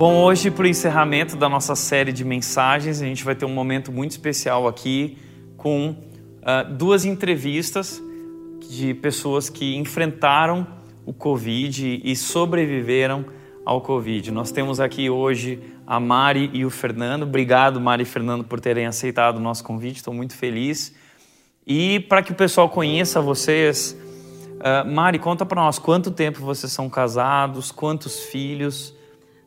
Bom, hoje, para o encerramento da nossa série de mensagens, a gente vai ter um momento muito especial aqui com uh, duas entrevistas de pessoas que enfrentaram o Covid e sobreviveram ao Covid. Nós temos aqui hoje a Mari e o Fernando. Obrigado, Mari e Fernando, por terem aceitado o nosso convite. Estou muito feliz. E para que o pessoal conheça vocês, uh, Mari, conta para nós quanto tempo vocês são casados, quantos filhos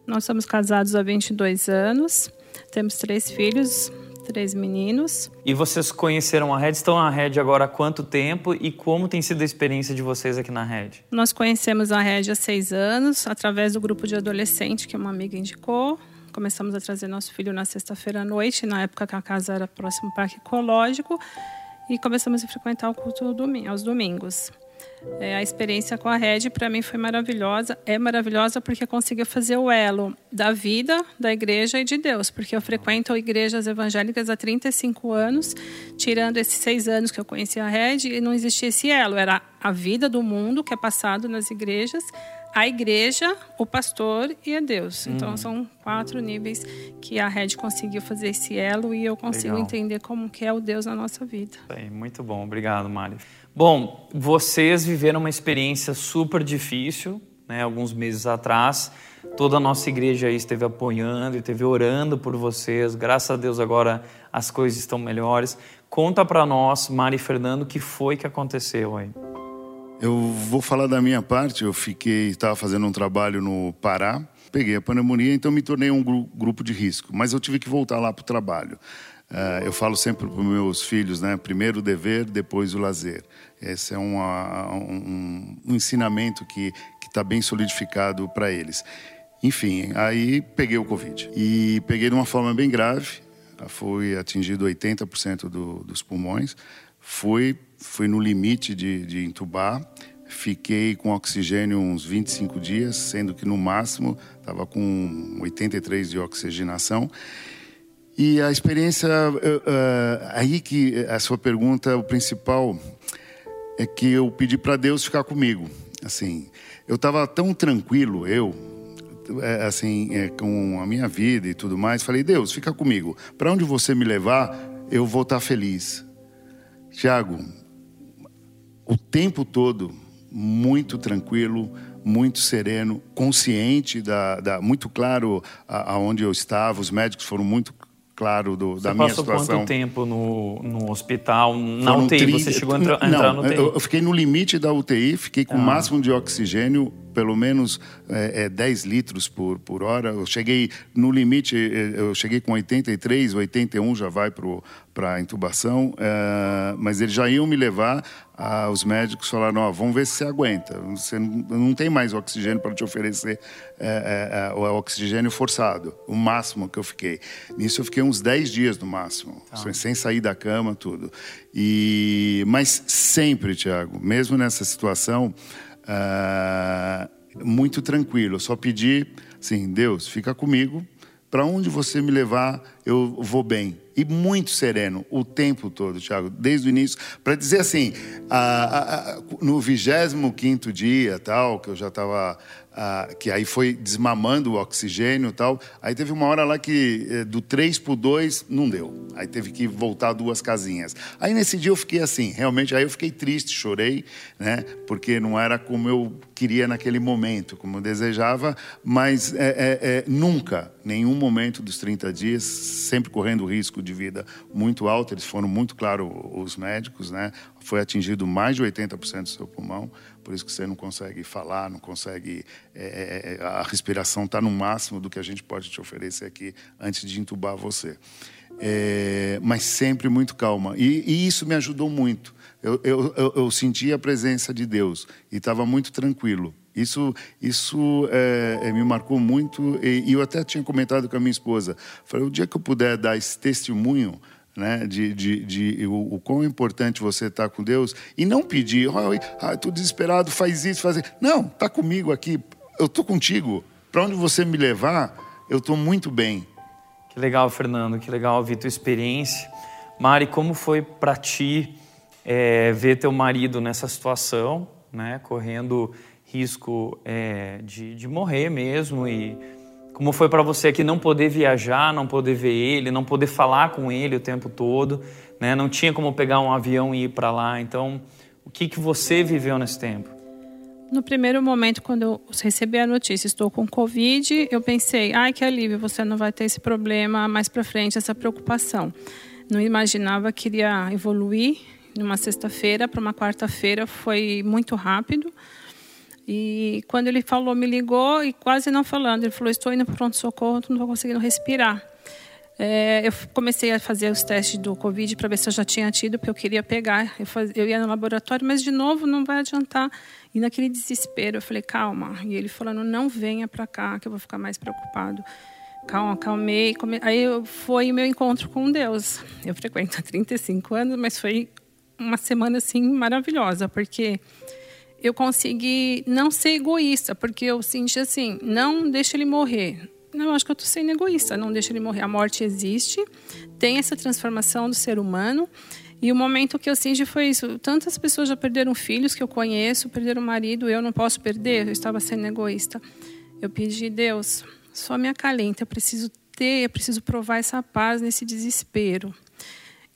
nós somos casados há 22 anos, temos três filhos, três meninos. E vocês conheceram a Red? Estão na Red agora há quanto tempo e como tem sido a experiência de vocês aqui na Red? Nós conhecemos a Red há seis anos, através do grupo de adolescente que uma amiga indicou. Começamos a trazer nosso filho na sexta-feira à noite, na época que a casa era próximo ao parque ecológico, e começamos a frequentar o culto aos domingos. É, a experiência com a Red para mim foi maravilhosa. É maravilhosa porque conseguiu fazer o elo da vida, da igreja e de Deus. Porque eu frequento igrejas evangélicas há 35 anos, tirando esses seis anos que eu conheci a Red, e não existia esse elo. Era a vida do mundo que é passado nas igrejas, a igreja, o pastor e a Deus. Então hum. são quatro níveis que a Red conseguiu fazer esse elo e eu consigo Legal. entender como que é o Deus na nossa vida. muito bom, obrigado, Mário. Bom, vocês viveram uma experiência super difícil, né, alguns meses atrás. Toda a nossa igreja aí esteve apoiando, esteve orando por vocês. Graças a Deus agora as coisas estão melhores. Conta para nós, Mari e Fernando, o que foi que aconteceu aí. Eu vou falar da minha parte. Eu fiquei, estava fazendo um trabalho no Pará, peguei a pneumonia, então me tornei um grupo de risco. Mas eu tive que voltar lá para o trabalho. Uh, eu falo sempre para os meus filhos, né? Primeiro o dever, depois o lazer. Esse é uma, um, um ensinamento que está bem solidificado para eles. Enfim, aí peguei o Covid. E peguei de uma forma bem grave. Fui atingido 80% do, dos pulmões. Fui, fui no limite de, de entubar. Fiquei com oxigênio uns 25 dias, sendo que no máximo estava com 83 de oxigenação. E a experiência, uh, uh, aí que a sua pergunta, o principal é que eu pedi para Deus ficar comigo. Assim, eu estava tão tranquilo, eu, é, assim, é, com a minha vida e tudo mais. Falei, Deus, fica comigo. Para onde você me levar, eu vou estar tá feliz. Tiago, o tempo todo, muito tranquilo, muito sereno, consciente da, da muito claro aonde eu estava. Os médicos foram muito claro do, da minha situação. Você passou quanto tempo no, no hospital, na Foram UTI? Você chegou a entrar, não, entrar no UTI? Eu, eu fiquei no limite da UTI, fiquei com ah. o máximo de oxigênio pelo menos é, é, 10 litros por, por hora. Eu cheguei no limite, é, eu cheguei com 83, 81 já vai para a intubação, é, mas eles já iam me levar. Ah, os médicos falaram: vamos ver se você aguenta. Você não, tem mais oxigênio para te oferecer é, é, o oxigênio forçado, o máximo que eu fiquei. Nisso eu fiquei uns 10 dias no máximo, ah. sem sair da cama, tudo. E, mas sempre, Tiago, mesmo nessa situação, uh, muito tranquilo. Eu só pedi, assim, Deus, fica comigo. Para onde você me levar, eu vou bem. E muito sereno o tempo todo, Tiago, desde o início. Para dizer assim, a, a, no 25 dia, tal, que eu já estava que aí foi desmamando o oxigênio tal. Aí teve uma hora lá que eh, do 3 para o 2 não deu. Aí teve que voltar duas casinhas. Aí nesse dia eu fiquei assim, realmente, aí eu fiquei triste, chorei, né? Porque não era como eu queria naquele momento, como eu desejava, mas é, é, é, nunca, nenhum momento dos 30 dias, sempre correndo risco de vida muito alto, eles foram muito claros, os médicos, né? Foi atingido mais de 80% do seu pulmão por isso que você não consegue falar, não consegue. É, é, é a respiração está no máximo do que a gente pode te oferecer aqui antes de entubar você. É, mas sempre muito calma. E, e, isso me ajudou muito. Eu, eu, eu, eu senti a presença de Deus e estava muito tranquilo. Isso, isso é, é, me marcou muito e, e, eu até tinha comentado com a minha esposa. Falei, o dia que eu puder dar esse testemunho, né, de, de, de o, o, quão importante você está com Deus e não pedir, oh, estou desesperado, faz isso, faz isso. Não, está comigo aqui, eu estou contigo. Para onde você me levar, eu estou muito bem. Que legal, Fernando, que legal ouvir tua experiência. Mari, como foi para ti é, ver teu marido nessa situação, né, correndo risco é, de, de morrer mesmo e Como foi para você aqui não poder viajar, não poder ver ele, não poder falar com ele o tempo todo, né? Não tinha como pegar um avião e ir para lá. Então, o que que você viveu nesse tempo? No primeiro momento, quando eu recebi a notícia, estou com Covid, eu pensei, ai que alívio, você não vai ter esse problema mais para frente, essa preocupação. Não imaginava que iria evoluir numa sexta-feira para uma quarta-feira, foi muito rápido. E quando ele falou, me ligou e quase não falando, ele falou, estou indo para pronto-socorro, não estou conseguindo respirar. É, eu comecei a fazer os testes do Covid para ver se eu já tinha tido, porque eu queria pegar. Eu, faz, eu ia no laboratório, mas de novo não vai adiantar. E naquele desespero, eu falei, calma. E ele falando, não venha para cá, que eu vou ficar mais preocupado. Calma, calmei. Aí foi o meu encontro com Deus. Eu frequento há 35 anos, mas foi uma semana assim maravilhosa, porque eu consegui não ser egoísta, porque eu senti assim, não deixa ele morrer. Não, eu acho que eu estou sendo egoísta, não deixa ele morrer. A morte existe, tem essa transformação do ser humano e o momento que eu senti foi isso. Tantas pessoas já perderam filhos que eu conheço, perderam marido, eu não posso perder, eu estava sendo egoísta. Eu pedi, Deus, só me acalenta, eu preciso ter, eu preciso provar essa paz nesse desespero.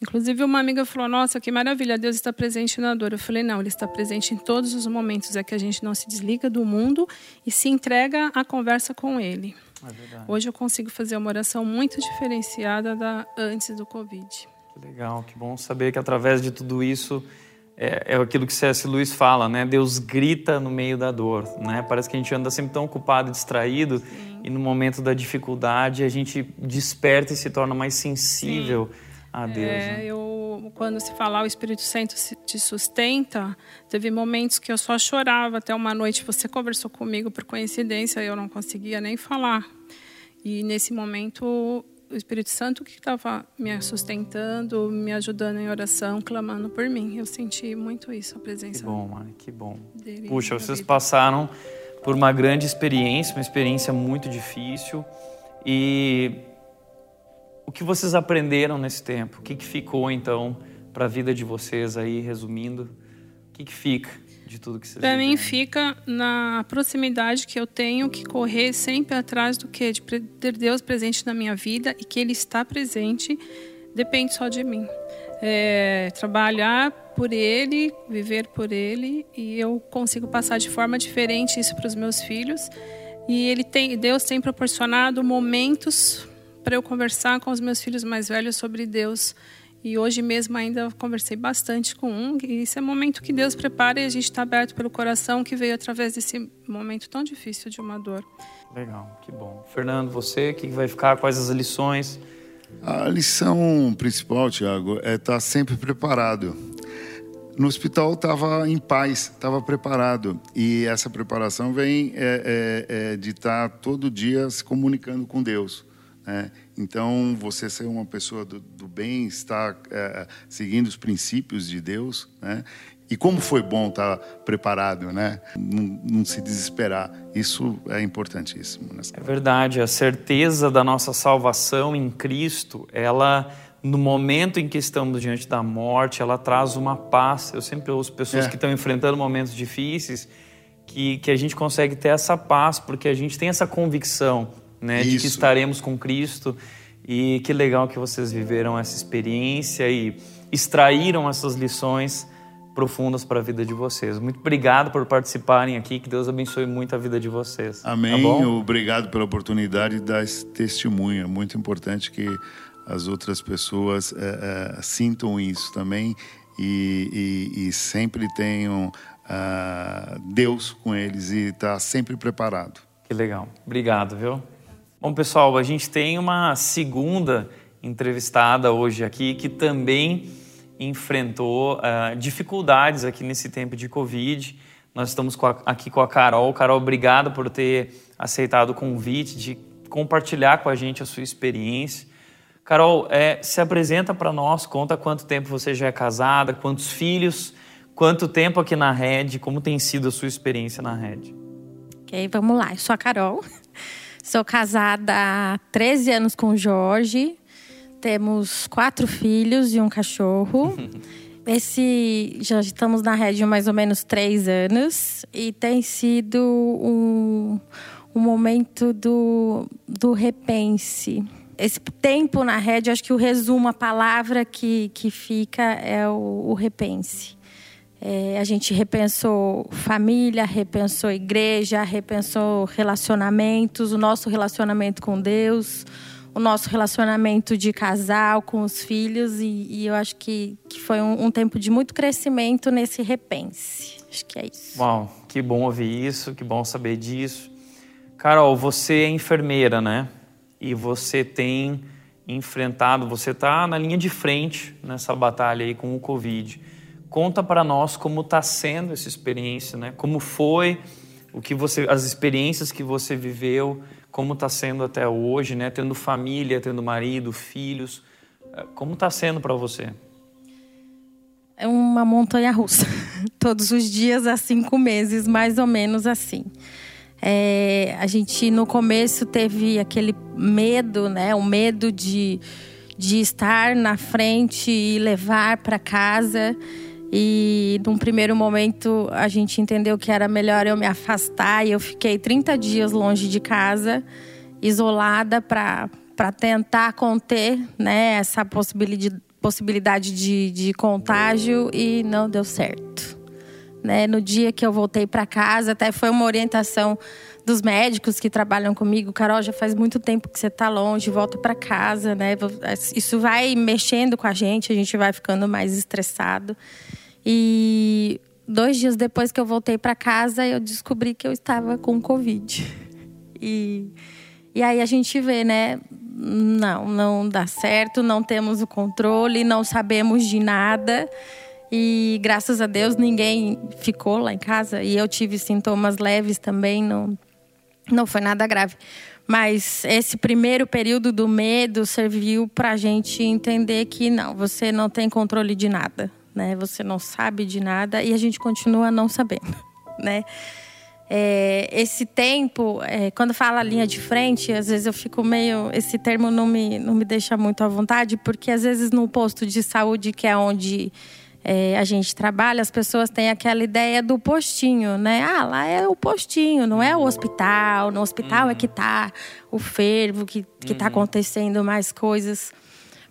Inclusive, uma amiga falou: Nossa, que maravilha, Deus está presente na dor. Eu falei: Não, Ele está presente em todos os momentos. É que a gente não se desliga do mundo e se entrega à conversa com Ele. É Hoje eu consigo fazer uma oração muito diferenciada da antes do Covid. Que legal, que bom saber que através de tudo isso é, é aquilo que C.S. Lewis fala, né? Deus grita no meio da dor, né? Parece que a gente anda sempre tão ocupado e distraído Sim. e no momento da dificuldade a gente desperta e se torna mais sensível Sim. A Deus. É, né? eu, quando se falar o Espírito Santo te sustenta, teve momentos que eu só chorava. Até uma noite você conversou comigo por coincidência, eu não conseguia nem falar. E nesse momento o Espírito Santo que estava me sustentando, me ajudando em oração, clamando por mim. Eu senti muito isso, a presença. Que bom, Mari, que bom. Puxa, vocês vida. passaram por uma grande experiência, uma experiência muito difícil. E o que vocês aprenderam nesse tempo? O que, que ficou então para a vida de vocês aí, resumindo? O que, que fica? de tudo que vocês Para mim fica na proximidade que eu tenho que correr sempre atrás do que de ter Deus presente na minha vida e que Ele está presente depende só de mim. É, trabalhar por Ele, viver por Ele e eu consigo passar de forma diferente isso para os meus filhos. E Ele tem, Deus tem proporcionado momentos para eu conversar com os meus filhos mais velhos sobre Deus e hoje mesmo ainda conversei bastante com um. E esse é o momento que Deus prepara e a gente está aberto pelo coração que veio através desse momento tão difícil de uma dor. Legal, que bom. Fernando, você, o que vai ficar? Quais as lições? A lição principal, Tiago, é estar tá sempre preparado. No hospital estava em paz, estava preparado. E essa preparação vem é, é, é de estar tá todo dia se comunicando com Deus. Né? Então, você ser uma pessoa do, do bem, estar é, seguindo os princípios de Deus, né? E como foi bom estar preparado, né? Não, não se desesperar. Isso é importantíssimo. É verdade. A certeza da nossa salvação em Cristo, ela, no momento em que estamos diante da morte, ela traz uma paz. Eu sempre ouço pessoas é. que estão enfrentando momentos difíceis que, que a gente consegue ter essa paz, porque a gente tem essa convicção né, de que estaremos com Cristo. E que legal que vocês viveram essa experiência e extraíram essas lições profundas para a vida de vocês. Muito obrigado por participarem aqui, que Deus abençoe muito a vida de vocês. Tá Amém. Tá obrigado pela oportunidade de dar esse testemunho. É muito importante que as outras pessoas é, é, sintam isso também e, e, e sempre tenham uh, Deus com eles e estar tá sempre preparado. Que legal. Obrigado, viu? Bom, pessoal, a gente tem uma segunda entrevistada hoje aqui que também enfrentou uh, dificuldades aqui nesse tempo de Covid. Nós estamos com a, aqui com a Carol. Carol, obrigado por ter aceitado o convite de compartilhar com a gente a sua experiência. Carol, é, se apresenta para nós, conta quanto tempo você já é casada, quantos filhos, quanto tempo aqui na Rede, como tem sido a sua experiência na Rede. Ok, vamos lá. Eu sou a Carol, Sou casada há 13 anos com o Jorge. Temos quatro filhos e um cachorro. Esse já estamos na rede há mais ou menos três anos e tem sido um, o momento do, do repense. Esse tempo na rede, acho que o resumo, a palavra que, que fica é o, o repense. É, a gente repensou família, repensou igreja, repensou relacionamentos, o nosso relacionamento com Deus, o nosso relacionamento de casal com os filhos, e, e eu acho que, que foi um, um, tempo de muito crescimento nesse repense. Acho que é isso. Uau, que bom ouvir isso, que bom saber disso. Carol, você é enfermeira, né? E você tem enfrentado, você está na linha de frente nessa batalha aí com o Covid. Conta para nós como está sendo essa experiência, né? Como foi, o que você, as experiências que você viveu, como está sendo até hoje, né? Tendo família, tendo marido, filhos, eh, como está sendo para você? É uma montanha russa. Todos os dias há cinco meses, mais ou menos assim. É, a gente no começo teve aquele medo, né? O medo de, de estar na frente e levar para casa. E num primeiro momento a gente entendeu que era melhor eu me afastar e eu fiquei 30 dias longe de casa, isolada para tentar conter né, essa possibilidade, possibilidade de, de contágio e não deu certo. Né? No dia que eu voltei para casa, até foi uma orientação dos médicos que trabalham comigo, Carol, já faz muito tempo que você está longe, volta para casa, né? Isso vai mexendo com a gente, a gente vai ficando mais estressado. E dois dias depois que eu voltei para casa, eu descobri que eu estava com Covid. E, e aí a gente vê, né? Não, não dá certo, não temos o controle, não sabemos de nada. E graças a Deus ninguém ficou lá em casa. E eu tive sintomas leves também, não, não foi nada grave. Mas esse primeiro período do medo serviu para a gente entender que não, você não tem controle de nada, né? Você não sabe de nada e a gente continua não sabendo, né? É, esse tempo, é, quando fala linha de frente, às vezes eu fico meio. Esse termo não me, não me deixa muito à vontade, porque às vezes no posto de saúde, que é onde é, a gente trabalha, as pessoas têm aquela ideia do postinho, né? Ah, lá é o postinho, não é o hospital. No hospital uhum. é que está o fervo, que, que está uhum. acontecendo mais coisas.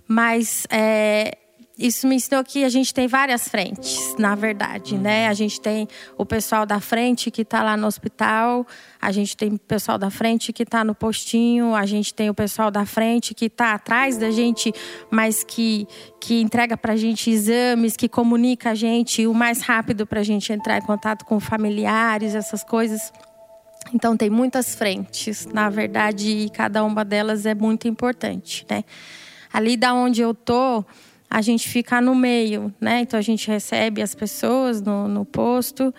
Mas é, isso me ensinou que a gente tem várias frentes, na verdade, né? Uhum. A gente tem o pessoal da frente que está lá no hospital, a gente tem o pessoal da frente que está no postinho, a gente tem o pessoal da frente que está atrás da gente, mas que, que entrega para a gente exames, que comunica a gente o mais rápido para a gente entrar em contato com familiares, essas coisas. Então tem muitas frentes, na verdade, e cada uma delas é muito importante, né? Ali da onde eu tô, a gente fica no meio, né? Então a gente recebe as pessoas no, no posto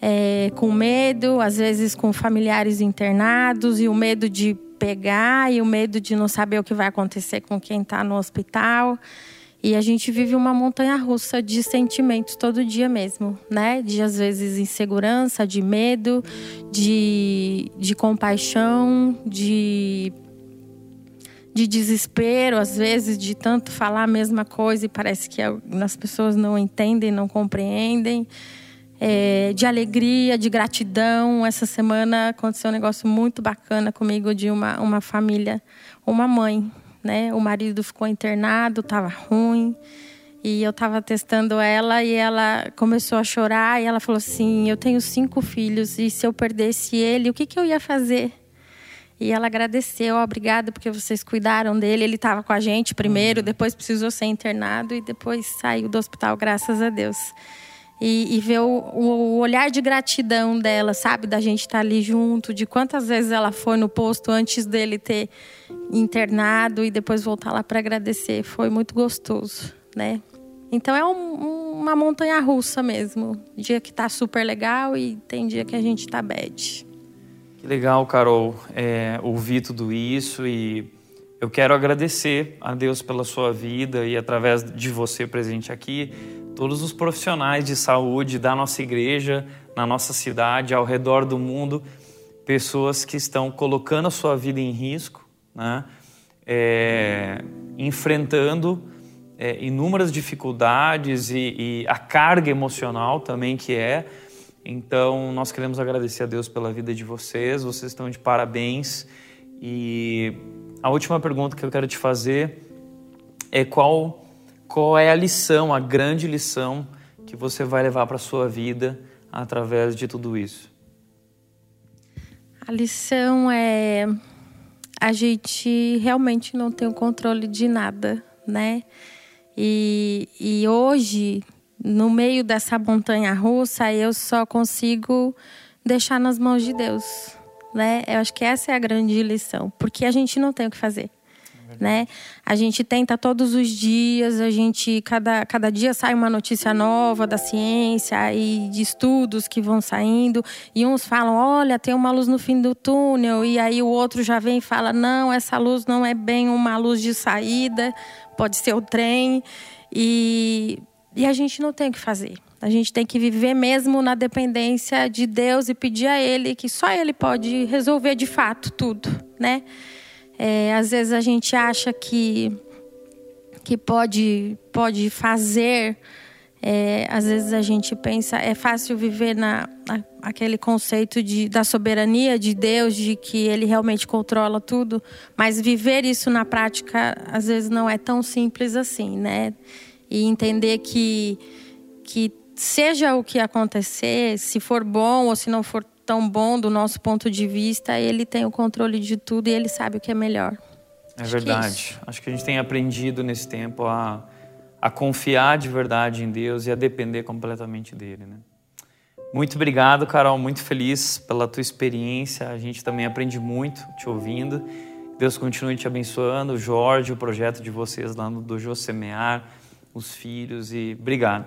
é, com medo, às vezes com familiares internados e o medo de pegar e o medo de não saber o que vai acontecer com quem está no hospital. E a gente vive uma montanha russa de sentimentos todo dia mesmo, né? De às vezes insegurança, de medo, de, de compaixão, de de desespero, às vezes, de tanto falar a mesma coisa e parece que as pessoas não entendem, não compreendem. É, de alegria, de gratidão. Essa semana aconteceu um negócio muito bacana comigo de uma, uma família, uma mãe, né? O marido ficou internado, estava ruim. E eu estava testando ela e ela começou a chorar e ela falou assim: "Eu tenho cinco filhos e se eu perdesse ele, o que que eu ia fazer?" E ela agradeceu, obrigada porque vocês cuidaram dele. Ele estava com a gente primeiro, uhum. depois precisou ser internado e depois saiu do hospital, graças a Deus. E, e ver o, o, olhar de gratidão dela, sabe? Da gente estar tá ali junto, de quantas vezes ela foi no posto antes dele ter internado e depois voltar lá para agradecer. Foi muito gostoso, né? Então é um, uma montanha russa mesmo. Dia que tá super legal e tem dia que a gente tá bad. Que legal, Carol, é, ouvir tudo isso e eu quero agradecer a Deus pela sua vida e através de você presente aqui, todos os profissionais de saúde da nossa igreja, na nossa cidade, ao redor do mundo, pessoas que estão colocando a sua vida em risco, né? É, enfrentando é, inúmeras dificuldades e, e a carga emocional também que é Então, nós queremos agradecer a Deus pela vida de vocês, vocês estão de parabéns. E a última pergunta que eu quero te fazer é qual, qual é a lição, a grande lição que você vai levar para a sua vida através de tudo isso? A lição é a gente realmente não tem o controle de nada, né? E, e hoje no meio dessa montanha russa, eu só consigo deixar nas mãos de Deus, né? Eu acho que essa é a grande lição, porque a gente não tem o que fazer. É né? A gente tenta todos os dias, a gente cada, cada dia sai uma notícia nova da ciência e de estudos que vão saindo e uns falam, olha, tem uma luz no fim do túnel e aí o outro já vem e fala, não, essa luz não é bem uma luz de saída, pode ser o trem e e a gente não tem o que fazer. A gente tem que viver mesmo na dependência de Deus e pedir a Ele que só Ele pode resolver de fato tudo, né? É, às vezes a gente acha que que pode pode fazer. É, às vezes a gente pensa é fácil viver na, na aquele conceito de, da soberania de Deus, de que Ele realmente controla tudo, mas viver isso na prática às vezes não é tão simples assim, né? E entender que, que seja o que acontecer, se for bom ou se não for tão bom do nosso ponto de vista, ele tem o controle de tudo e ele sabe o que é melhor. É Acho verdade. Que é Acho que a gente tem aprendido nesse tempo a, a confiar de verdade em Deus e a depender completamente dele, né? Muito obrigado, Carol. Muito feliz pela tua experiência. A gente também aprende muito te ouvindo. Deus continue te abençoando. Jorge, o projeto de vocês lá no Dojo Semear os filhos e obrigado.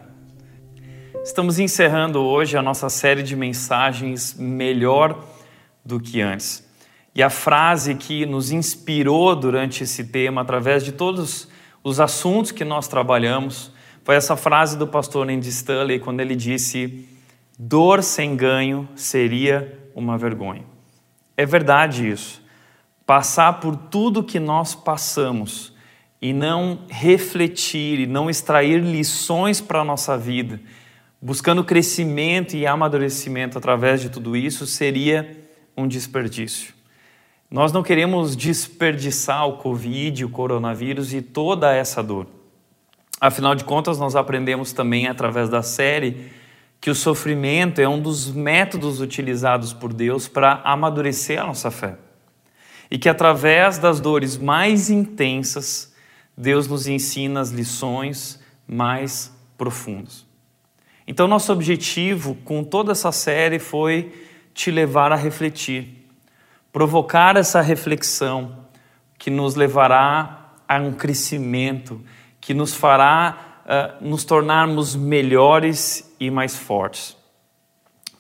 Estamos encerrando hoje a nossa série de mensagens melhor do que antes. E a frase que nos inspirou durante esse tema, através de todos os assuntos que nós trabalhamos, foi essa frase do pastor Andy Stanley, quando ele disse: Dor sem ganho seria uma vergonha. É verdade isso. Passar por tudo que nós passamos e não refletir e não extrair lições para a nossa vida, buscando crescimento e amadurecimento através de tudo isso, seria um desperdício. Nós não queremos desperdiçar o Covid, o coronavírus e toda essa dor. Afinal de contas, nós aprendemos também através da série que o sofrimento é um dos métodos utilizados por Deus para amadurecer a nossa fé. E que através das dores mais intensas, Deus nos ensina as lições mais profundas. Então, nosso objetivo com toda essa série foi te levar a refletir, provocar essa reflexão que nos levará a um crescimento, que nos fará uh, nos tornarmos melhores e mais fortes.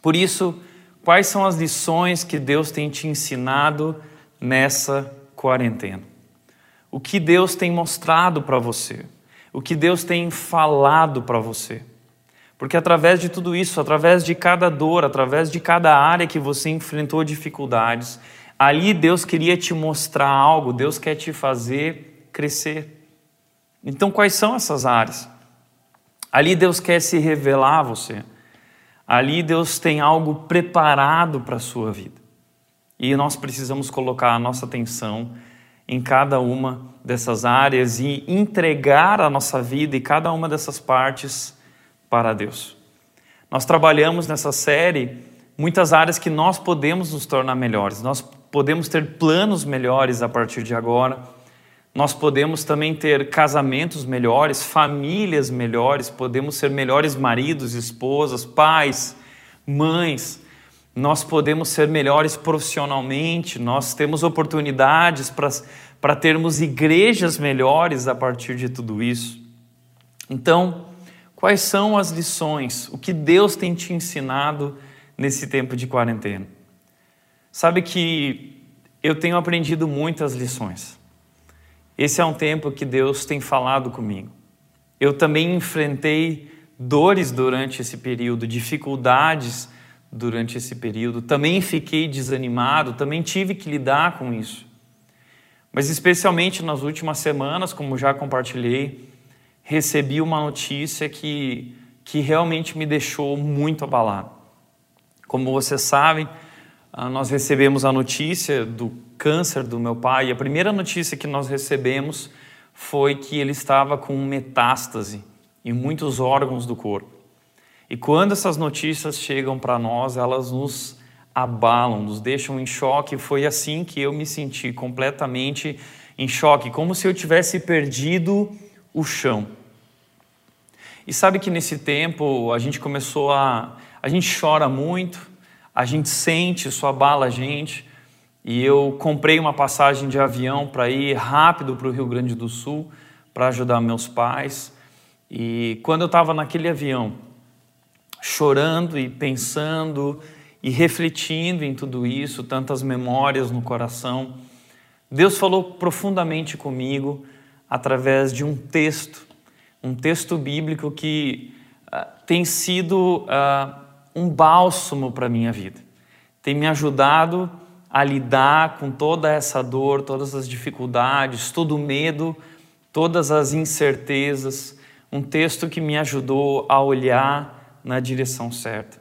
Por isso, quais são as lições que Deus tem te ensinado nessa quarentena? O que Deus tem mostrado para você, o que Deus tem falado para você. Porque através de tudo isso, através de cada dor, através de cada área que você enfrentou dificuldades, ali Deus queria te mostrar algo, Deus quer te fazer crescer. Então, quais são essas áreas? Ali Deus quer se revelar a você. Ali Deus tem algo preparado para a sua vida. E nós precisamos colocar a nossa atenção em cada uma dessas áreas e entregar a nossa vida e cada uma dessas partes para Deus. Nós trabalhamos nessa série muitas áreas que nós podemos nos tornar melhores, nós podemos ter planos melhores a partir de agora, nós podemos também ter casamentos melhores, famílias melhores, podemos ser melhores maridos, esposas, pais, mães nós podemos ser melhores profissionalmente, nós temos oportunidades para termos igrejas melhores a partir de tudo isso. Então, quais são as lições? O que Deus tem te ensinado nesse tempo de quarentena? Sabe que eu tenho aprendido muitas lições. Esse é um tempo que Deus tem falado comigo. Eu também enfrentei dores durante esse período, dificuldades durante esse período. Também fiquei desanimado, também tive que lidar com isso. Mas, especialmente nas últimas semanas, como já compartilhei, recebi uma notícia que, que realmente me deixou muito abalado. Como vocês sabem, ah, nós recebemos a notícia do câncer do meu pai. E a primeira notícia que nós recebemos foi que ele estava com metástase em muitos órgãos do corpo. E quando essas notícias chegam para nós, elas nos abalam, nos deixam em choque. Foi assim que eu me senti completamente em choque, como se eu tivesse perdido o chão. E sabe que nesse tempo a gente começou a. A gente chora muito, a gente sente, isso abala a gente. E eu comprei uma passagem de avião para ir rápido para o Rio Grande do Sul para ajudar meus pais. E quando eu estava naquele avião, chorando e pensando e refletindo em tudo isso, tantas memórias no coração, Deus falou profundamente comigo através de um texto, um texto bíblico que uh, tem sido. Uh, um bálsamo para a minha vida. Tem me ajudado a lidar com toda essa dor, todas as dificuldades, todo o medo, todas as incertezas. Um texto que me ajudou a olhar na direção certa.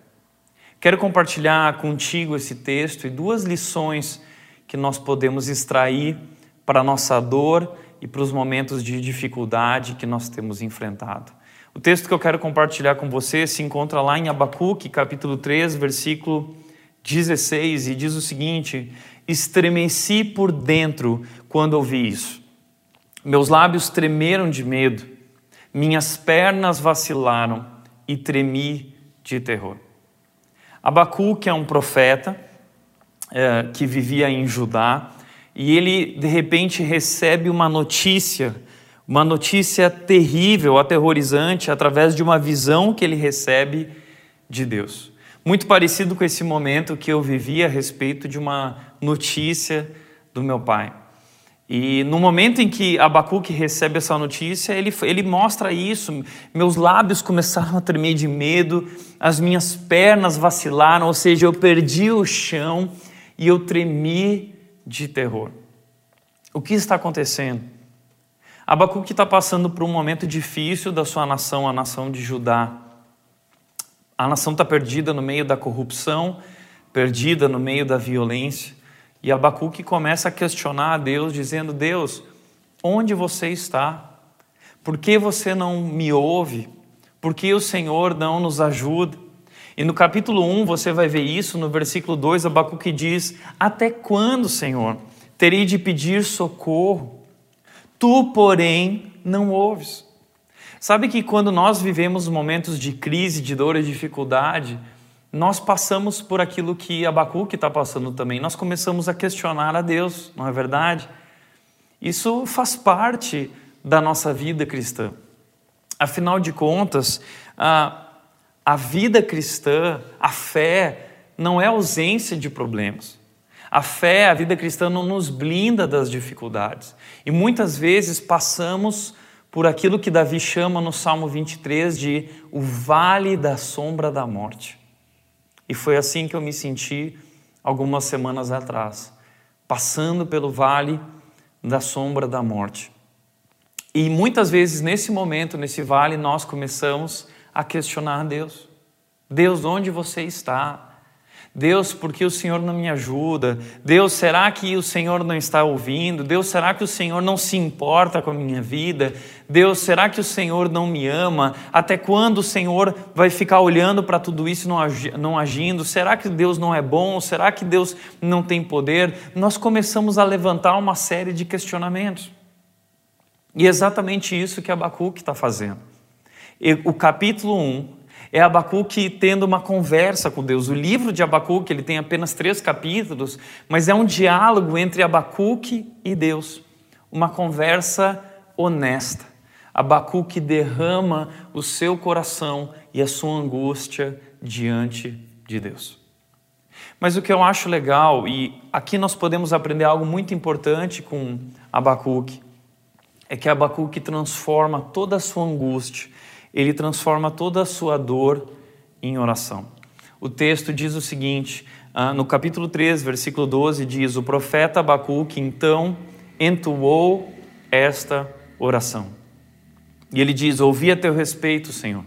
Quero compartilhar contigo esse texto e duas lições que nós podemos extrair para a nossa dor e para os momentos de dificuldade que nós temos enfrentado. O texto que eu quero compartilhar com você se encontra lá em Abacuque, capítulo 3, versículo 16, e diz o seguinte: Estremeci por dentro quando ouvi isso. Meus lábios tremeram de medo, minhas pernas vacilaram e tremi de terror. Abacuque é um profeta é, que vivia em Judá e ele de repente recebe uma notícia uma notícia terrível, aterrorizante, através de uma visão que ele recebe de Deus. Muito parecido com esse momento que eu vivi a respeito de uma notícia do meu pai. E no momento em que Abacuque recebe essa notícia, ele, ele mostra isso. Meus lábios começaram a tremer de medo, as minhas pernas vacilaram, ou seja, eu perdi o chão e eu tremi de terror. O que está acontecendo? Abacuque está passando por um momento difícil da sua nação, a nação de Judá. A nação está perdida no meio da corrupção, perdida no meio da violência. E Abacuque começa a questionar a Deus, dizendo: Deus, onde você está? Por que você não me ouve? Por que o Senhor não nos ajuda? E no capítulo 1 você vai ver isso, no versículo 2, Abacuque diz: Até quando, Senhor, terei de pedir socorro? Tu, porém, não ouves. Sabe que quando nós vivemos momentos de crise, de dor e dificuldade, nós passamos por aquilo que Abacuque está passando também. Nós começamos a questionar a Deus, não é verdade? Isso faz parte da nossa vida cristã. Afinal de contas, a, a vida cristã, a fé, não é ausência de problemas. A fé, a vida cristã não nos blinda das dificuldades. E muitas vezes passamos por aquilo que Davi chama no Salmo 23 de o vale da sombra da morte. E foi assim que eu me senti algumas semanas atrás, passando pelo vale da sombra da morte. E muitas vezes nesse momento, nesse vale, nós começamos a questionar Deus. Deus, onde você está? Deus, por que o Senhor não me ajuda? Deus, será que o Senhor não está ouvindo? Deus, será que o Senhor não se importa com a minha vida? Deus, será que o Senhor não me ama? Até quando o Senhor vai ficar olhando para tudo isso e não agindo? Será que Deus não é bom? Será que Deus não tem poder? Nós começamos a levantar uma série de questionamentos. E é exatamente isso que Abacuque está fazendo. O capítulo 1 é Abacuque tendo uma conversa com Deus. O livro de Abacuque ele tem apenas três capítulos, mas é um diálogo entre Abacuque e Deus, uma conversa honesta. Abacuque derrama o seu coração e a sua angústia diante de Deus. Mas o que eu acho legal, e aqui nós podemos aprender algo muito importante com Abacuque, é que Abacuque transforma toda a sua angústia ele transforma toda a sua dor em oração. O texto diz o seguinte, ah, no capítulo 3, versículo 12, diz: O profeta Abacuque então entoou esta oração. E ele diz: Ouvi a teu respeito, Senhor.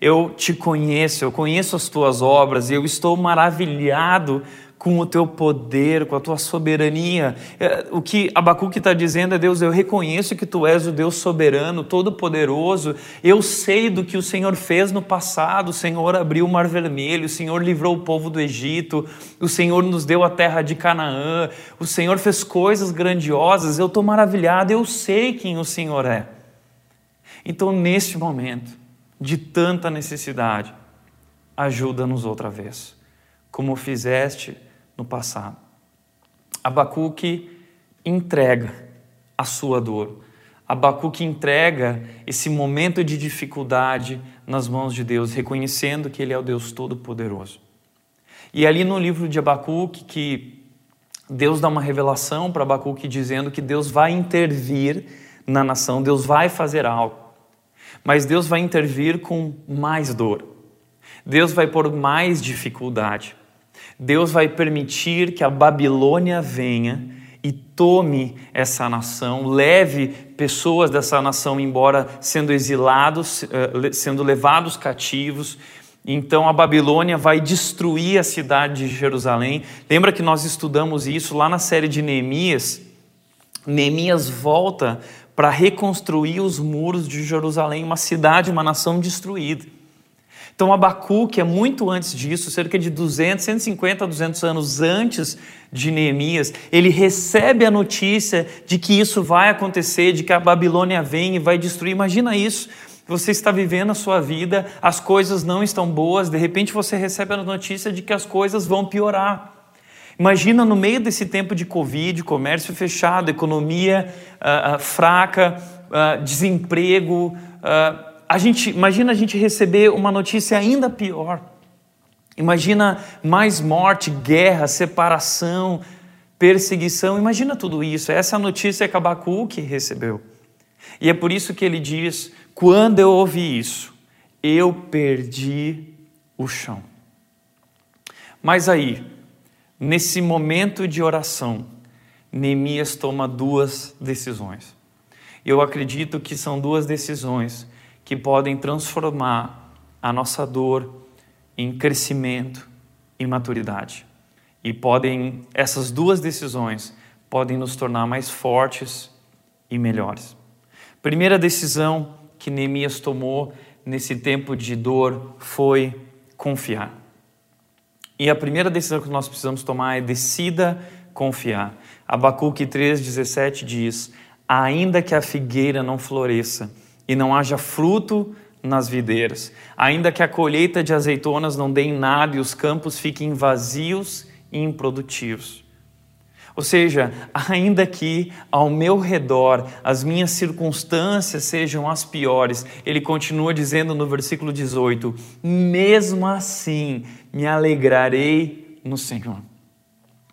eu te conheço, eu conheço as tuas obras e eu estou maravilhado com o teu poder, com a tua soberania. É, o que Abacuque está dizendo é: Deus, eu reconheço que tu és o Deus soberano, todo-poderoso. Eu sei do que o Senhor fez no passado. O Senhor abriu o Mar Vermelho, o Senhor livrou o povo do Egito, o Senhor nos deu a terra de Canaã, o Senhor fez coisas grandiosas. Eu estou maravilhado, eu sei quem o Senhor é. Então, neste momento de tanta necessidade, ajuda-nos outra vez, como fizeste no passado. Abacuque entrega a sua dor. Abacuque entrega esse momento de dificuldade nas mãos de Deus, reconhecendo que Ele é o Deus Todo-Poderoso. E ali no livro de Abacuque, que Deus dá uma revelação para Abacuque dizendo que Deus vai intervir na nação, Deus vai fazer algo. Mas Deus vai intervir com mais dor. Deus vai pôr mais dificuldade. Deus vai permitir que a Babilônia venha e tome essa nação, leve pessoas dessa nação embora sendo exilados, eh, sendo levados cativos. Então a Babilônia vai destruir a cidade de Jerusalém. Lembra que nós estudamos isso lá na série de Neemias? Neemias volta para reconstruir os muros de Jerusalém, uma cidade, uma nação destruída. Então Abacuque é muito antes disso, cerca de 200, 150 a 200 anos antes de Neemias, ele recebe a notícia de que isso vai acontecer, de que a Babilônia vem e vai destruir. Imagina isso. Você está vivendo a sua vida, as coisas não estão boas, de repente você recebe a notícia de que as coisas vão piorar. Imagina no meio desse tempo de Covid, comércio fechado, economia uh, uh, fraca, uh, desemprego, a gente, imagina a gente receber uma notícia ainda pior. Imagina mais morte, guerra, separação, perseguição. Imagina tudo isso. Essa é a notícia que Abacuque recebeu. E é por isso que ele diz: quando eu ouvi isso, eu perdi o chão. Mas aí, nesse momento de oração, Neemias toma duas decisões. Eu acredito que são duas decisões que podem transformar a nossa dor em crescimento e maturidade. E podem essas duas decisões podem nos tornar mais fortes e melhores. Primeira decisão que Neemias tomou nesse tempo de dor foi confiar. E a primeira decisão que nós precisamos tomar é decida confiar. Abacuque 3,17 diz: Ainda que a figueira não floresça, e não haja fruto nas videiras, ainda que a colheita de azeitonas não dê em nada e os campos fiquem vazios e improdutivos. Ou seja, ainda que ao meu redor as minhas circunstâncias sejam as piores, ele continua dizendo no versículo 18: mesmo assim me alegrarei no Senhor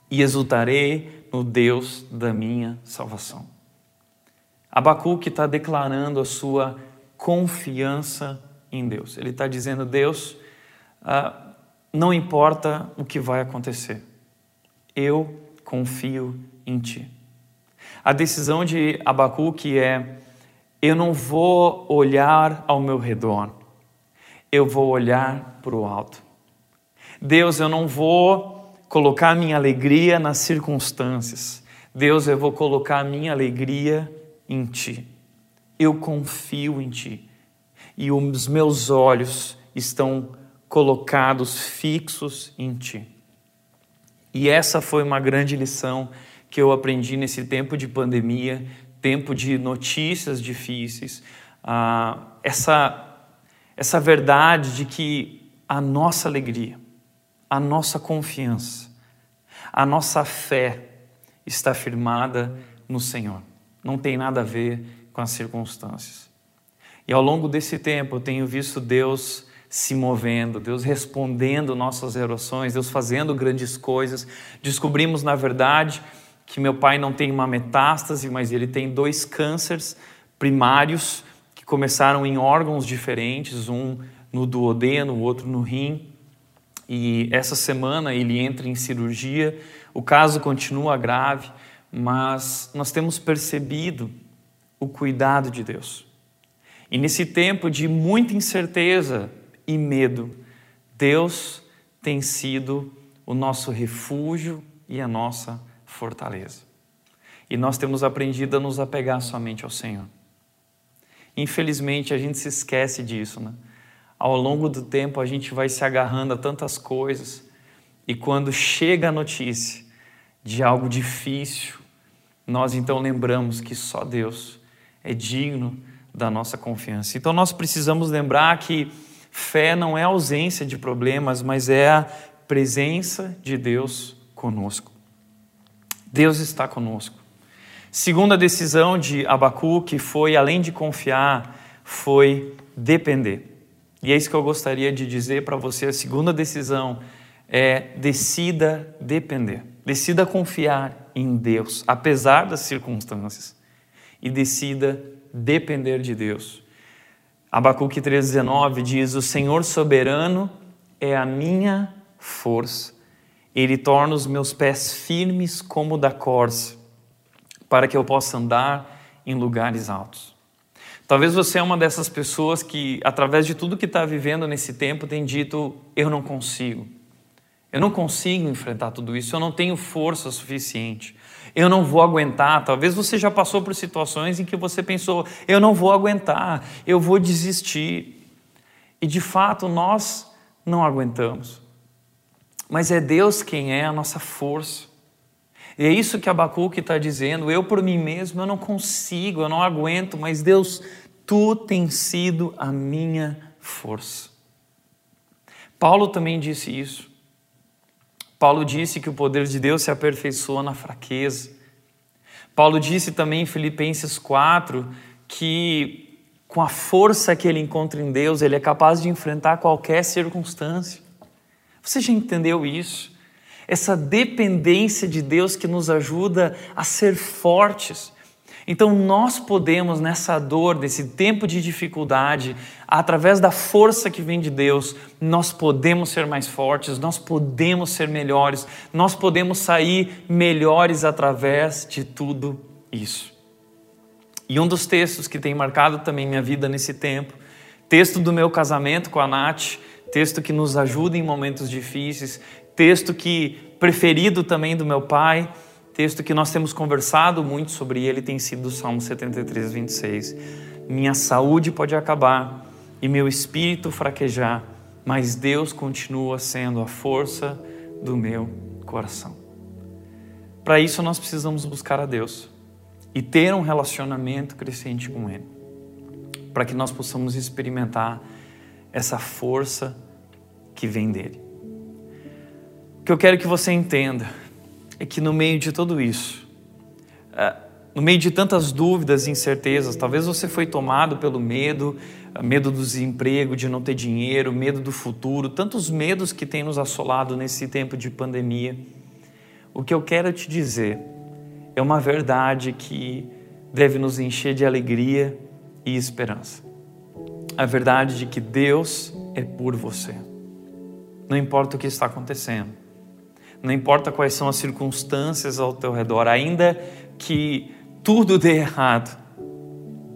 e exultarei no Deus da minha salvação. Abacuque está declarando a sua confiança em Deus. Ele está dizendo: Deus, ah, não importa o que vai acontecer, eu confio em Ti. A decisão de Abacuque é: eu não vou olhar ao meu redor, eu vou olhar para o alto. Deus, eu não vou colocar minha alegria nas circunstâncias. Deus, eu vou colocar minha alegria em ti. Eu confio em ti. E os meus olhos estão colocados fixos em ti. E essa foi uma grande lição que eu aprendi nesse tempo de pandemia, tempo de notícias difíceis. Ah, essa, essa verdade de que a nossa alegria, a nossa confiança, a nossa fé está firmada no Senhor não tem nada a ver com as circunstâncias. E ao longo desse tempo eu tenho visto Deus se movendo, Deus respondendo nossas orações, Deus fazendo grandes coisas. Descobrimos, na verdade, que meu pai não tem uma metástase, mas ele tem dois cânceres primários que começaram em órgãos diferentes, um no duodeno, o outro no rim. E essa semana ele entra em cirurgia, o caso continua grave mas nós temos percebido o cuidado de Deus. E nesse tempo de muita incerteza, e medo, Deus tem sido o nosso refúgio e a nossa fortaleza. E nós temos aprendido a nos apegar somente ao Senhor. Infelizmente, a gente se esquece disso, né? Ao longo do tempo, a gente vai se agarrando a tantas coisas, e quando chega a notícia de algo difícil, nós então lembramos que só Deus é digno da nossa confiança. Então nós precisamos lembrar que fé não é ausência de problemas, mas é a presença de Deus conosco. Deus está conosco. Segunda decisão de Abacuque foi, além de confiar, foi depender. E é isso que eu gostaria de dizer para você. A segunda decisão é decida depender. Decida confiar em Deus, apesar das circunstâncias. E decida depender de Deus. Abacuque 3,19 diz: O Senhor soberano é a minha força. Ele torna os meus pés firmes como da corça, para que eu possa andar em lugares altos. Talvez você é uma dessas pessoas que, através de tudo que está vivendo nesse tempo, tem dito: Eu não consigo. Eu não consigo enfrentar tudo isso, eu não tenho força suficiente eu não vou aguentar. Talvez você já passou por situações em que você pensou, eu não vou aguentar, eu vou desistir. E de fato nós não aguentamos. Mas é Deus quem é a nossa força. E é isso que Abacuque está dizendo. Eu por mim mesmo eu não consigo, eu não aguento, mas Deus, tu tens sido a minha força. Paulo também disse isso. Paulo disse que o poder de Deus se aperfeiçoa na fraqueza. Paulo disse também em Filipenses 4 que com a força que ele encontra em Deus, ele é capaz de enfrentar qualquer circunstância. Você já entendeu isso? Essa dependência de Deus que nos ajuda a ser fortes, então nós podemos, nessa dor, nesse tempo de dificuldade, através da força que vem de Deus, nós podemos ser mais fortes, nós podemos ser melhores, nós podemos sair melhores através de tudo isso. E um dos textos que tem marcado também minha vida nesse tempo, texto do meu casamento com a Nath, texto que nos ajuda em momentos difíceis, texto que preferido também do meu pai, texto que nós temos conversado muito sobre ele tem sido o Salmo 73, 26. Minha saúde pode acabar e meu espírito fraquejar, mas Deus continua sendo a força do meu coração. Para isso, nós precisamos buscar a Deus e ter um relacionamento crescente com Ele, para que nós possamos experimentar essa força que vem dele. O que eu quero que você entenda é que no meio de tudo isso, é, no meio de tantas dúvidas e incertezas, talvez você foi tomado pelo medo, é, medo do desemprego, de não ter dinheiro, medo do futuro, tantos medos que tem nos assolado nesse tempo de pandemia. O que eu quero te dizer é uma verdade que deve nos encher de alegria e esperança. A verdade de que Deus é por você. Não importa o que está acontecendo não importa quais são as circunstâncias ao teu redor, ainda que tudo dê errado,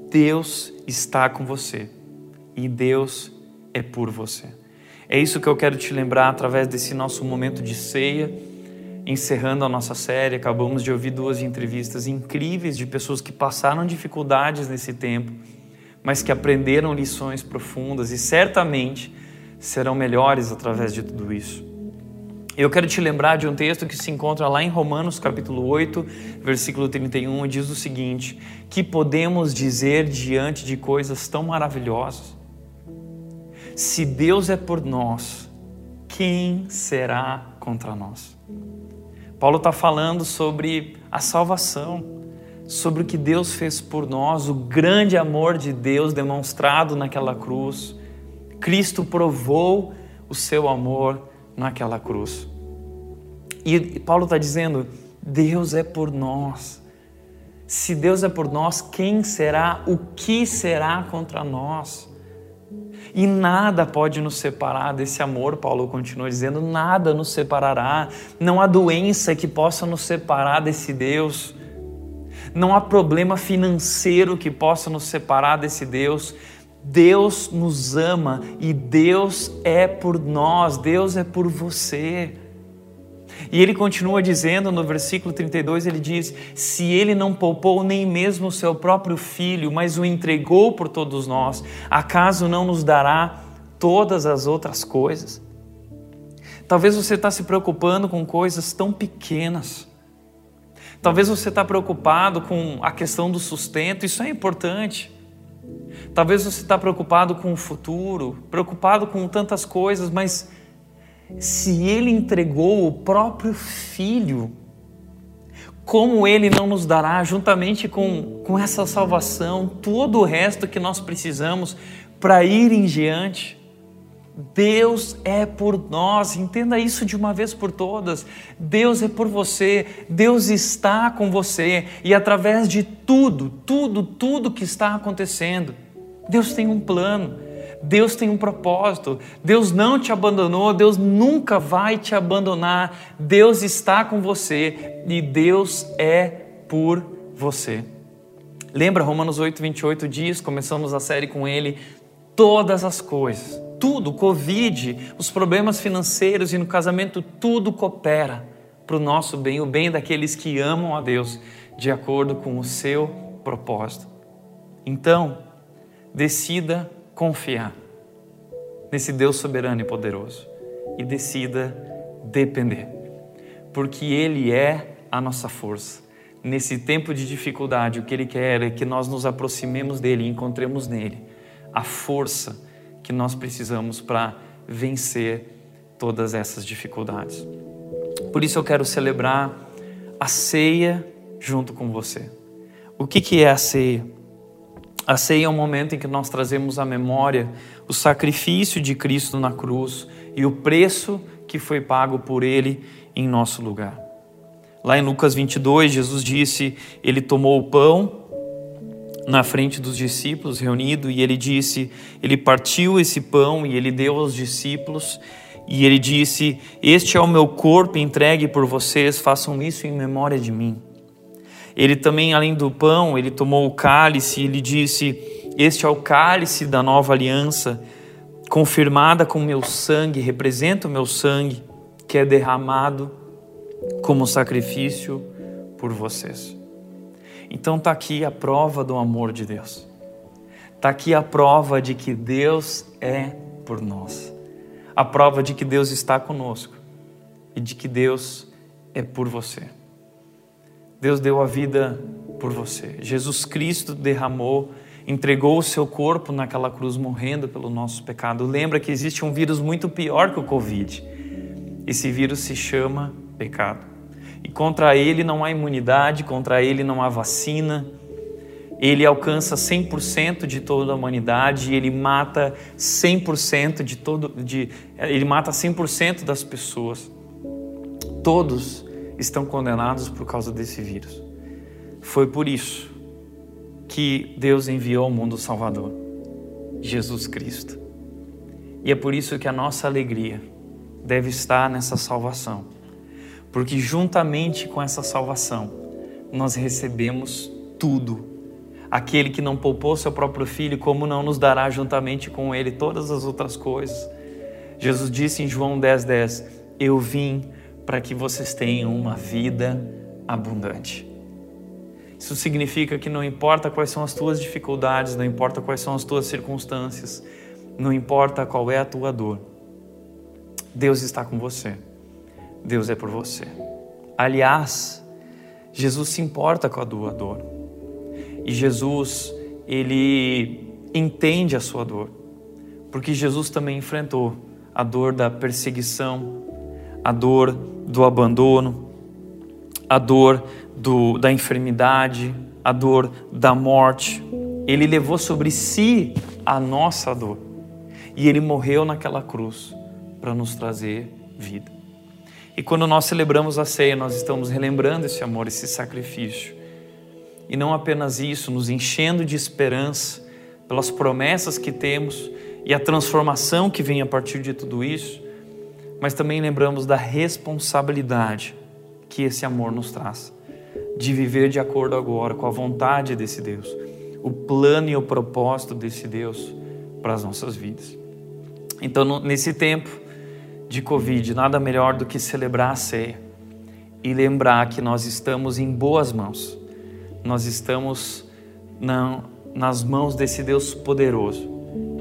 Deus está com você e Deus é por você. É isso que eu quero te lembrar através desse nosso momento de ceia, encerrando a nossa série. Acabamos de ouvir duas entrevistas incríveis de pessoas que passaram dificuldades nesse tempo, mas que aprenderam lições profundas e certamente serão melhores através de tudo isso. Eu quero te lembrar de um texto que se encontra lá em Romanos capítulo 8, versículo 31, e diz o seguinte: que podemos dizer diante de coisas tão maravilhosas? Se Deus é por nós, quem será contra nós? Paulo está falando sobre a salvação, sobre o que Deus fez por nós, o grande amor de Deus demonstrado naquela cruz. Cristo provou o seu amor naquela cruz. E Paulo está dizendo: Deus é por nós. Se Deus é por nós, quem será, o que será contra nós? E nada pode nos separar desse amor, Paulo continua dizendo, nada nos separará. Não há doença que possa nos separar desse Deus. Não há problema financeiro que possa nos separar desse Deus. Deus nos ama e Deus é por nós, Deus é por você. E ele continua dizendo no versículo 32, ele diz: Se ele não poupou nem mesmo o seu próprio filho, mas o entregou por todos nós, acaso não nos dará todas as outras coisas? Talvez você está se preocupando com coisas tão pequenas. Talvez você está preocupado com a questão do sustento, isso é importante. Talvez você está preocupado com o futuro, preocupado com tantas coisas, mas se Ele entregou o próprio Filho, como Ele não nos dará, juntamente com, com essa salvação, todo o resto que nós precisamos para ir em diante? Deus é por nós, entenda isso de uma vez por todas. Deus é por você, Deus está com você e através de tudo, tudo, tudo que está acontecendo, Deus tem um plano, Deus tem um propósito, Deus não te abandonou, Deus nunca vai te abandonar, Deus está com você e Deus é por você. Lembra Romanos 8, 28 diz, começamos a série com ele, todas as coisas, tudo, Covid, os problemas financeiros e no casamento, tudo coopera para o nosso bem, o bem daqueles que amam a Deus, de acordo com o seu propósito. Então, decida confiar nesse Deus soberano e poderoso e decida depender, porque Ele é a nossa força. Nesse tempo de dificuldade, o que Ele quer é que nós nos aproximemos dele e encontremos nele a força que nós precisamos para vencer todas essas dificuldades. Por isso eu quero celebrar a ceia junto com você. O que, que é a ceia? A ceia é um momento em que nós trazemos à memória o sacrifício de Cristo na cruz e o preço que foi pago por Ele em nosso lugar. Lá em Lucas 22, Jesus disse: Ele tomou o pão na frente dos discípulos reunido e ele disse: Ele partiu esse pão e ele deu aos discípulos. E ele disse: Este é o meu corpo entregue por vocês, façam isso em memória de mim. Ele também, além do pão, ele tomou o cálice e ele disse: Este é o cálice da nova aliança, confirmada com meu sangue, representa o meu sangue, que é derramado como sacrifício por vocês. Então está aqui a prova do amor de Deus. Está aqui a prova de que Deus é por nós. A prova de que Deus está conosco e de que Deus é por você. Deus deu a vida por você. Jesus Cristo derramou, entregou o seu corpo naquela cruz morrendo pelo nosso pecado. Lembra que existe um vírus muito pior que o Covid. Esse vírus se chama pecado. E contra ele não há imunidade, contra ele não há vacina. Ele alcança 100% de toda a humanidade ele mata 100% de todo de ele mata 100% das pessoas. Todos estão condenados por causa desse vírus. Foi por isso que Deus enviou ao mundo o Salvador, Jesus Cristo. E é por isso que a nossa alegria deve estar nessa salvação, porque juntamente com essa salvação nós recebemos tudo. Aquele que não poupou seu próprio filho, como não nos dará juntamente com ele todas as outras coisas? Jesus disse em João 10:10: 10, Eu vim para que vocês tenham uma vida abundante. Isso significa que não importa quais são as tuas dificuldades, não importa quais são as tuas circunstâncias, não importa qual é a tua dor, Deus está com você. Deus é por você. Aliás, Jesus se importa com a tua dor. E Jesus, ele entende a sua dor. Porque Jesus também enfrentou a dor da perseguição, a dor do abandono, a dor do, da enfermidade, a dor da morte. Ele levou sobre si a nossa dor e ele morreu naquela cruz para nos trazer vida. E quando nós celebramos a ceia, nós estamos relembrando esse amor, esse sacrifício. E não apenas isso, nos enchendo de esperança pelas promessas que temos e a transformação que vem a partir de tudo isso, mas também lembramos da responsabilidade que esse amor nos traz, de viver de acordo agora com a vontade desse Deus, o plano e o propósito desse Deus para as nossas vidas. Então, nesse tempo de Covid, nada melhor do que celebrar a ceia e lembrar que nós estamos em boas mãos. Nós estamos na, nas mãos desse Deus poderoso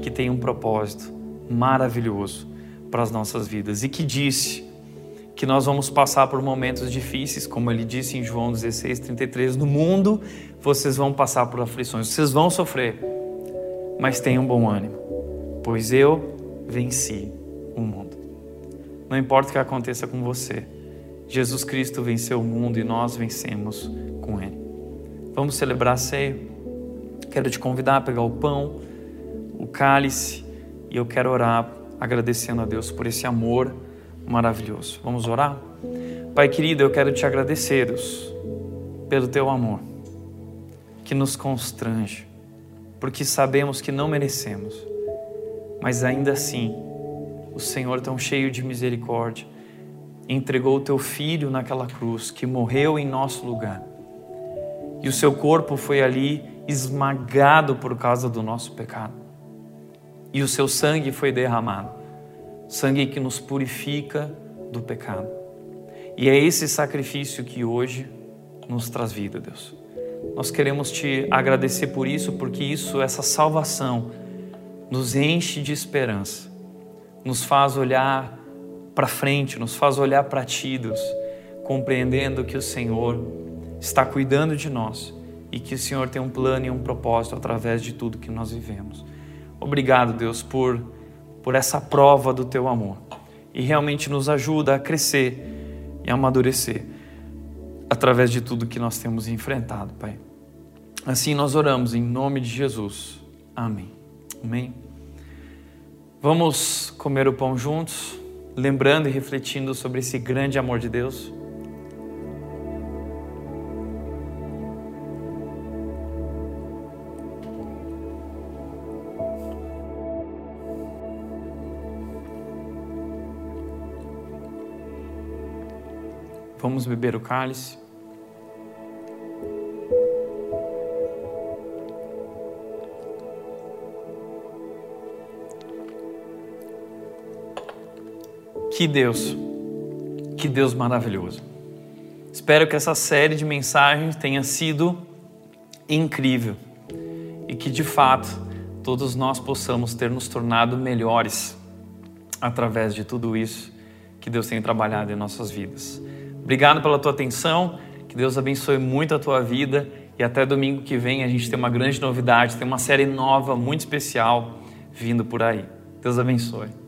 que tem um propósito maravilhoso para as nossas vidas e que disse que nós vamos passar por momentos difíceis, como ele disse em João 16, 33. No mundo vocês vão passar por aflições, vocês vão sofrer, mas tenham bom ânimo, pois eu venci o mundo. Não importa o que aconteça com você, Jesus Cristo venceu o mundo e nós vencemos com Ele. Vamos celebrar a ceia. Quero te convidar a pegar o pão, o cálice, e eu quero orar agradecendo a Deus por esse amor maravilhoso. Vamos orar? Pai querido, eu quero te agradecer, Deus, pelo teu amor, que nos constrange, porque sabemos que não merecemos, mas ainda assim, o Senhor, tão cheio de misericórdia, entregou o teu filho naquela cruz, que morreu em nosso lugar, e o seu corpo foi ali esmagado por causa do nosso pecado, e o seu sangue foi derramado sangue que nos purifica do pecado. E é esse sacrifício que hoje nos traz vida, Deus. Nós queremos te agradecer por isso, porque isso, essa salvação, nos enche de esperança, nos faz olhar para frente, nos faz olhar para ti, Deus, compreendendo que o Senhor está cuidando de nós e que o Senhor tem um plano e um propósito através de tudo que nós vivemos. Obrigado, Deus, por por essa prova do teu amor e realmente nos ajuda a crescer e amadurecer através de tudo que nós temos enfrentado, Pai. Assim nós oramos em nome de Jesus. Amém. Amém. Vamos comer o pão juntos, lembrando e refletindo sobre esse grande amor de Deus. Vamos beber o cálice. Que Deus, que Deus maravilhoso. Espero que essa série de mensagens tenha sido incrível e que de fato todos nós possamos ter nos tornado melhores através de tudo isso que Deus tem trabalhado em nossas vidas. Obrigado pela tua atenção, que Deus abençoe muito a tua vida e até domingo que vem a gente tem uma grande novidade, tem uma série nova, muito especial vindo por aí. Deus abençoe.